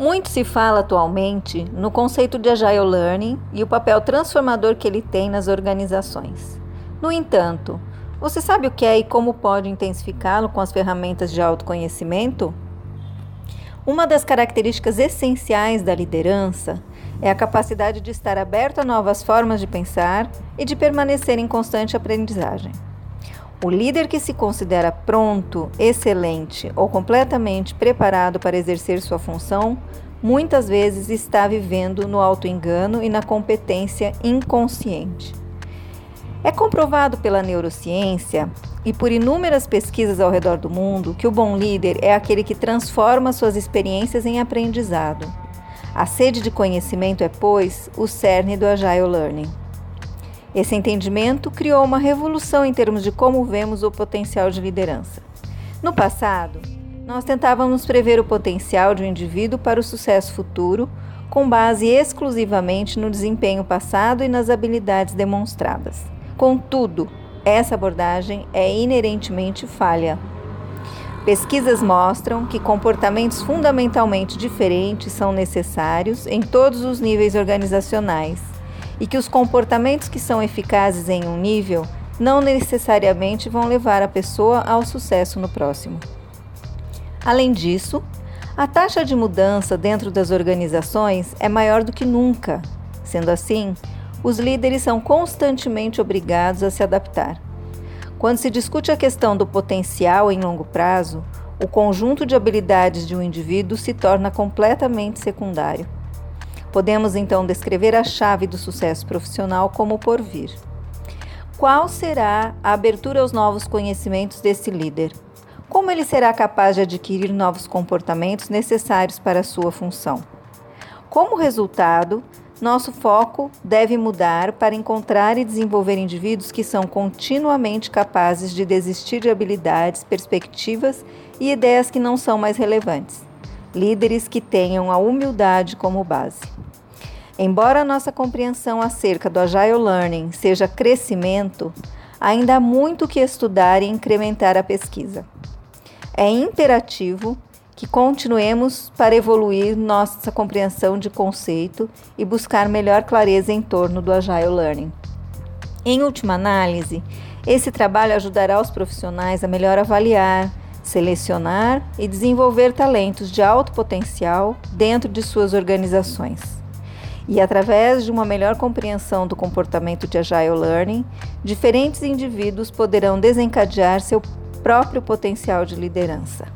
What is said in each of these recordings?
Muito se fala atualmente no conceito de Agile Learning e o papel transformador que ele tem nas organizações. No entanto, você sabe o que é e como pode intensificá-lo com as ferramentas de autoconhecimento? Uma das características essenciais da liderança é a capacidade de estar aberto a novas formas de pensar e de permanecer em constante aprendizagem. O líder que se considera pronto, excelente ou completamente preparado para exercer sua função, muitas vezes está vivendo no autoengano e na competência inconsciente. É comprovado pela neurociência e por inúmeras pesquisas ao redor do mundo que o bom líder é aquele que transforma suas experiências em aprendizado. A sede de conhecimento é, pois, o cerne do Agile Learning. Esse entendimento criou uma revolução em termos de como vemos o potencial de liderança. No passado, nós tentávamos prever o potencial de um indivíduo para o sucesso futuro com base exclusivamente no desempenho passado e nas habilidades demonstradas. Contudo, essa abordagem é inerentemente falha. Pesquisas mostram que comportamentos fundamentalmente diferentes são necessários em todos os níveis organizacionais e que os comportamentos que são eficazes em um nível não necessariamente vão levar a pessoa ao sucesso no próximo. Além disso, a taxa de mudança dentro das organizações é maior do que nunca. Sendo assim, os líderes são constantemente obrigados a se adaptar. Quando se discute a questão do potencial em longo prazo, o conjunto de habilidades de um indivíduo se torna completamente secundário. Podemos então descrever a chave do sucesso profissional como por vir. Qual será a abertura aos novos conhecimentos desse líder? Como ele será capaz de adquirir novos comportamentos necessários para a sua função? Como resultado, nosso foco deve mudar para encontrar e desenvolver indivíduos que são continuamente capazes de desistir de habilidades, perspectivas e ideias que não são mais relevantes líderes que tenham a humildade como base. Embora a nossa compreensão acerca do Agile Learning seja crescimento, ainda há muito que estudar e incrementar a pesquisa. É imperativo que continuemos para evoluir nossa compreensão de conceito e buscar melhor clareza em torno do Agile Learning. Em última análise, esse trabalho ajudará os profissionais a melhor avaliar, selecionar e desenvolver talentos de alto potencial dentro de suas organizações. E através de uma melhor compreensão do comportamento de Agile Learning, diferentes indivíduos poderão desencadear seu próprio potencial de liderança.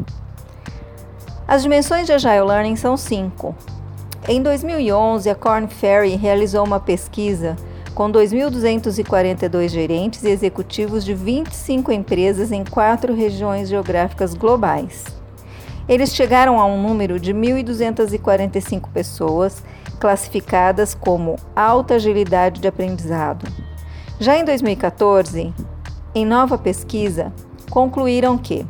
As dimensões de Agile Learning são cinco. Em 2011, a Korn Ferry realizou uma pesquisa com 2.242 gerentes e executivos de 25 empresas em quatro regiões geográficas globais. Eles chegaram a um número de 1.245 pessoas classificadas como alta agilidade de aprendizado. Já em 2014, em nova pesquisa, concluíram que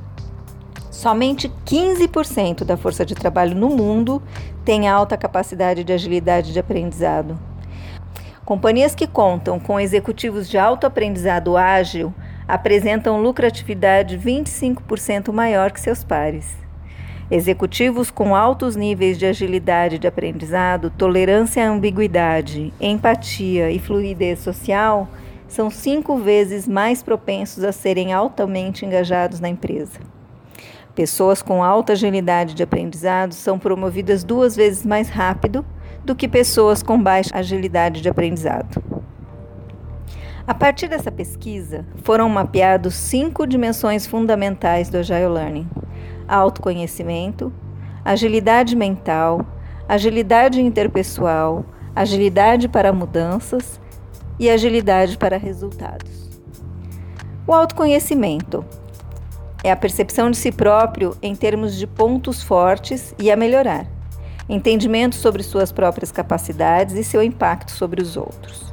somente 15% da força de trabalho no mundo tem alta capacidade de agilidade de aprendizado. Companhias que contam com executivos de alto aprendizado ágil apresentam lucratividade 25% maior que seus pares. Executivos com altos níveis de agilidade de aprendizado, tolerância à ambiguidade, empatia e fluidez social são cinco vezes mais propensos a serem altamente engajados na empresa. Pessoas com alta agilidade de aprendizado são promovidas duas vezes mais rápido do que pessoas com baixa agilidade de aprendizado. A partir dessa pesquisa, foram mapeados cinco dimensões fundamentais do Agile Learning: autoconhecimento, agilidade mental, agilidade interpessoal, agilidade para mudanças e agilidade para resultados. O autoconhecimento é a percepção de si próprio em termos de pontos fortes e a melhorar entendimento sobre suas próprias capacidades e seu impacto sobre os outros.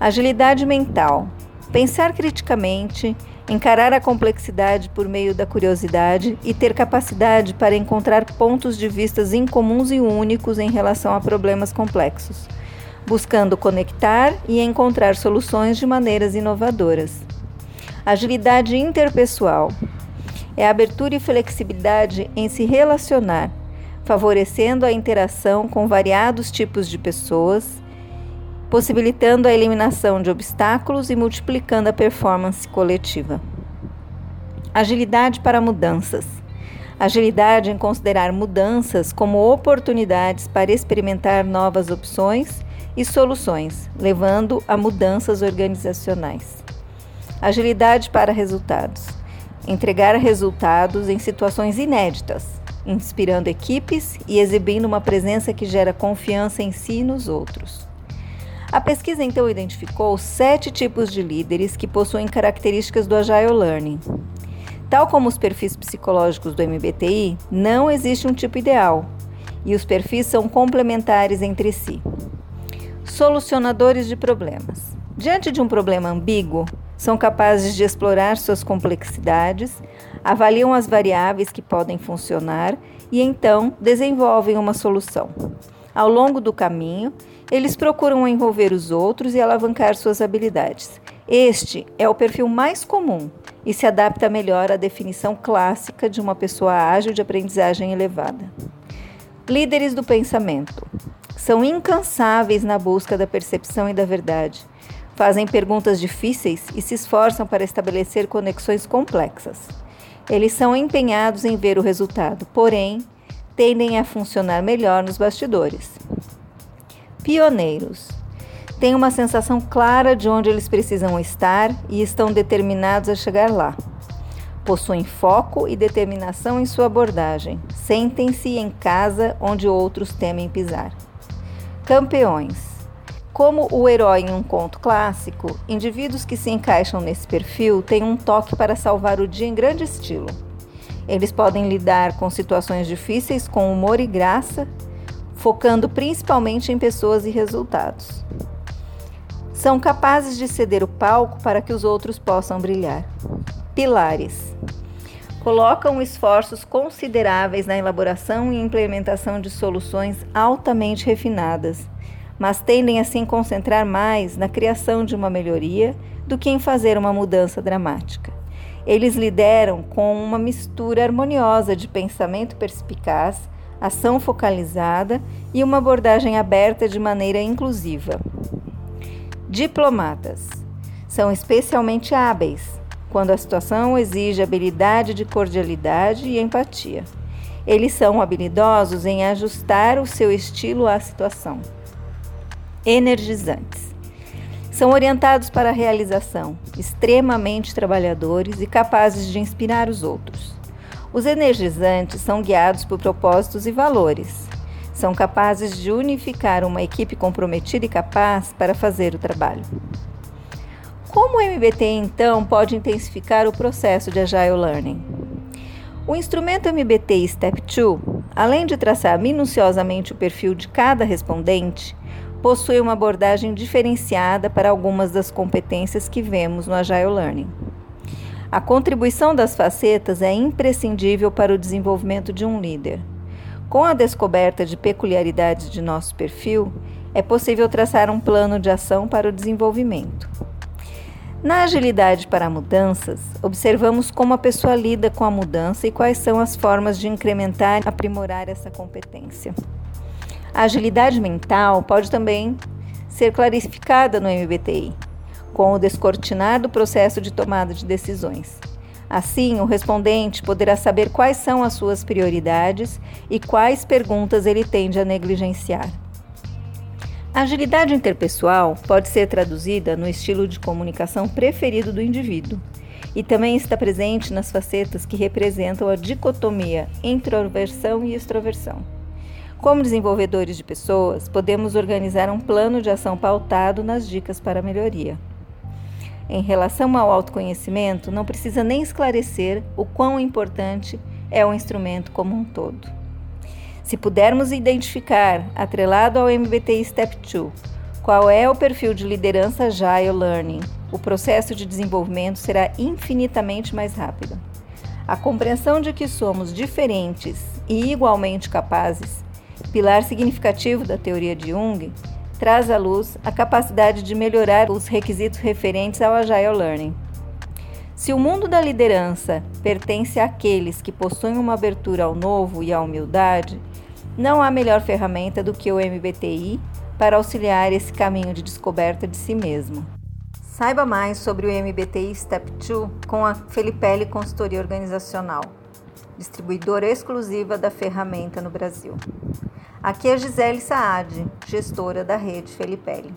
Agilidade mental. Pensar criticamente, encarar a complexidade por meio da curiosidade e ter capacidade para encontrar pontos de vistas incomuns e únicos em relação a problemas complexos, buscando conectar e encontrar soluções de maneiras inovadoras. Agilidade interpessoal é abertura e flexibilidade em se relacionar favorecendo a interação com variados tipos de pessoas, possibilitando a eliminação de obstáculos e multiplicando a performance coletiva. Agilidade para mudanças. Agilidade em considerar mudanças como oportunidades para experimentar novas opções e soluções, levando a mudanças organizacionais. Agilidade para resultados. Entregar resultados em situações inéditas, inspirando equipes e exibindo uma presença que gera confiança em si e nos outros. A pesquisa então identificou sete tipos de líderes que possuem características do Agile Learning. Tal como os perfis psicológicos do MBTI, não existe um tipo ideal, e os perfis são complementares entre si. Solucionadores de problemas. Diante de um problema ambíguo, são capazes de explorar suas complexidades, avaliam as variáveis que podem funcionar e então desenvolvem uma solução. Ao longo do caminho, eles procuram envolver os outros e alavancar suas habilidades. Este é o perfil mais comum e se adapta melhor à definição clássica de uma pessoa ágil de aprendizagem elevada. Líderes do pensamento são incansáveis na busca da percepção e da verdade. Fazem perguntas difíceis e se esforçam para estabelecer conexões complexas. Eles são empenhados em ver o resultado, porém, tendem a funcionar melhor nos bastidores. Pioneiros têm uma sensação clara de onde eles precisam estar e estão determinados a chegar lá. Possuem foco e determinação em sua abordagem. Sentem-se em casa onde outros temem pisar. Campeões. Como o herói em um conto clássico, indivíduos que se encaixam nesse perfil têm um toque para salvar o dia em grande estilo. Eles podem lidar com situações difíceis com humor e graça, focando principalmente em pessoas e resultados. São capazes de ceder o palco para que os outros possam brilhar. Pilares. Colocam esforços consideráveis na elaboração e implementação de soluções altamente refinadas, mas tendem a se concentrar mais na criação de uma melhoria do que em fazer uma mudança dramática. Eles lideram com uma mistura harmoniosa de pensamento perspicaz, ação focalizada e uma abordagem aberta de maneira inclusiva. Diplomatas são especialmente hábeis quando a situação exige habilidade de cordialidade e empatia. Eles são habilidosos em ajustar o seu estilo à situação. Energizantes. São orientados para a realização, extremamente trabalhadores e capazes de inspirar os outros. Os energizantes são guiados por propósitos e valores. São capazes de unificar uma equipe comprometida e capaz para fazer o trabalho. Como o MBT então pode intensificar o processo de Agile Learning? O instrumento MBT Step 2, além de traçar minuciosamente o perfil de cada respondente, possui uma abordagem diferenciada para algumas das competências que vemos no Agile Learning. A contribuição das facetas é imprescindível para o desenvolvimento de um líder. Com a descoberta de peculiaridades de nosso perfil, é possível traçar um plano de ação para o desenvolvimento. Na agilidade para mudanças, observamos como a pessoa lida com a mudança e quais são as formas de incrementar e aprimorar essa competência. A agilidade mental pode também ser clarificada no MBTI com o descortinar do processo de tomada de decisões. Assim, o respondente poderá saber quais são as suas prioridades e quais perguntas ele tende a negligenciar. A agilidade interpessoal pode ser traduzida no estilo de comunicação preferido do indivíduo e também está presente nas facetas que representam a dicotomia introversão e extroversão. Como desenvolvedores de pessoas, podemos organizar um plano de ação pautado nas dicas para melhoria. Em relação ao autoconhecimento, não precisa nem esclarecer o quão importante é o instrumento como um todo. Se pudermos identificar, atrelado ao MBTI Step 2, qual é o perfil de liderança Agile Learning, o processo de desenvolvimento será infinitamente mais rápido. A compreensão de que somos diferentes e igualmente capazes, pilar significativo da teoria de Jung, traz à luz a capacidade de melhorar os requisitos referentes ao Agile Learning. Se o mundo da liderança pertence àqueles que possuem uma abertura ao novo e à humildade, não há melhor ferramenta do que o MBTI para auxiliar esse caminho de descoberta de si mesmo. Saiba mais sobre o MBTI Step 2 com a Felipelli Consultoria Organizacional distribuidora exclusiva da ferramenta no Brasil. Aqui é Gisele Saad, gestora da rede Felipelli.